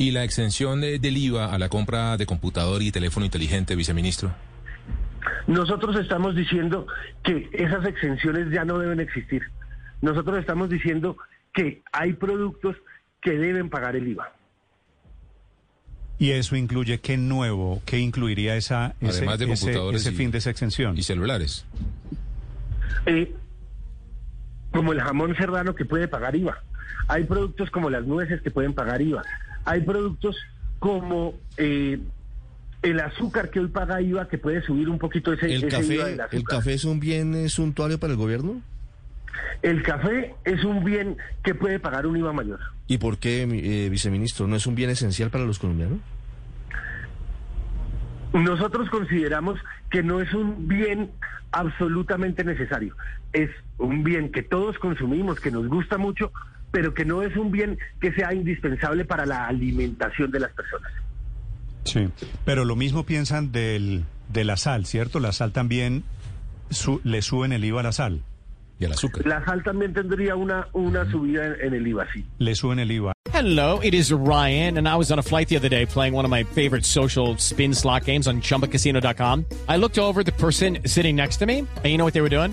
¿Y la exención del IVA a la compra de computador y teléfono inteligente, viceministro? Nosotros estamos diciendo que esas exenciones ya no deben existir. Nosotros estamos diciendo que hay productos que deben pagar el IVA. ¿Y eso incluye qué nuevo? ¿Qué incluiría esa, ese, Además de ese- computadores ese y- fin de esa exención? Y celulares. Eh, como el jamón serrano que puede pagar IVA. Hay productos como las nueces que pueden pagar IVA. Hay productos como eh, el azúcar que hoy paga IVA que puede subir un poquito ese, ¿El ese café, IVA del azúcar. ¿El café es un bien suntuario para el gobierno? El café es un bien que puede pagar un IVA mayor. ¿Y por qué, eh, viceministro? ¿No es un bien esencial para los colombianos? Nosotros consideramos que no es un bien absolutamente necesario. Es un bien que todos consumimos, que nos gusta mucho, pero que no es un bien que sea indispensable para la alimentación de las personas. Sí. Pero lo mismo piensan del, de la sal, ¿cierto? La sal también su- le suben el IVA a la sal. Y al azúcar. La sal también tendría una, una subida en, en el IVA, sí. Le suben el IVA. Hello, it is Ryan, and I was on a flight the other day playing one of my favorite social spin slot games on chumbacasino.com. I looked over at the person sitting next to me, and you know what they were doing?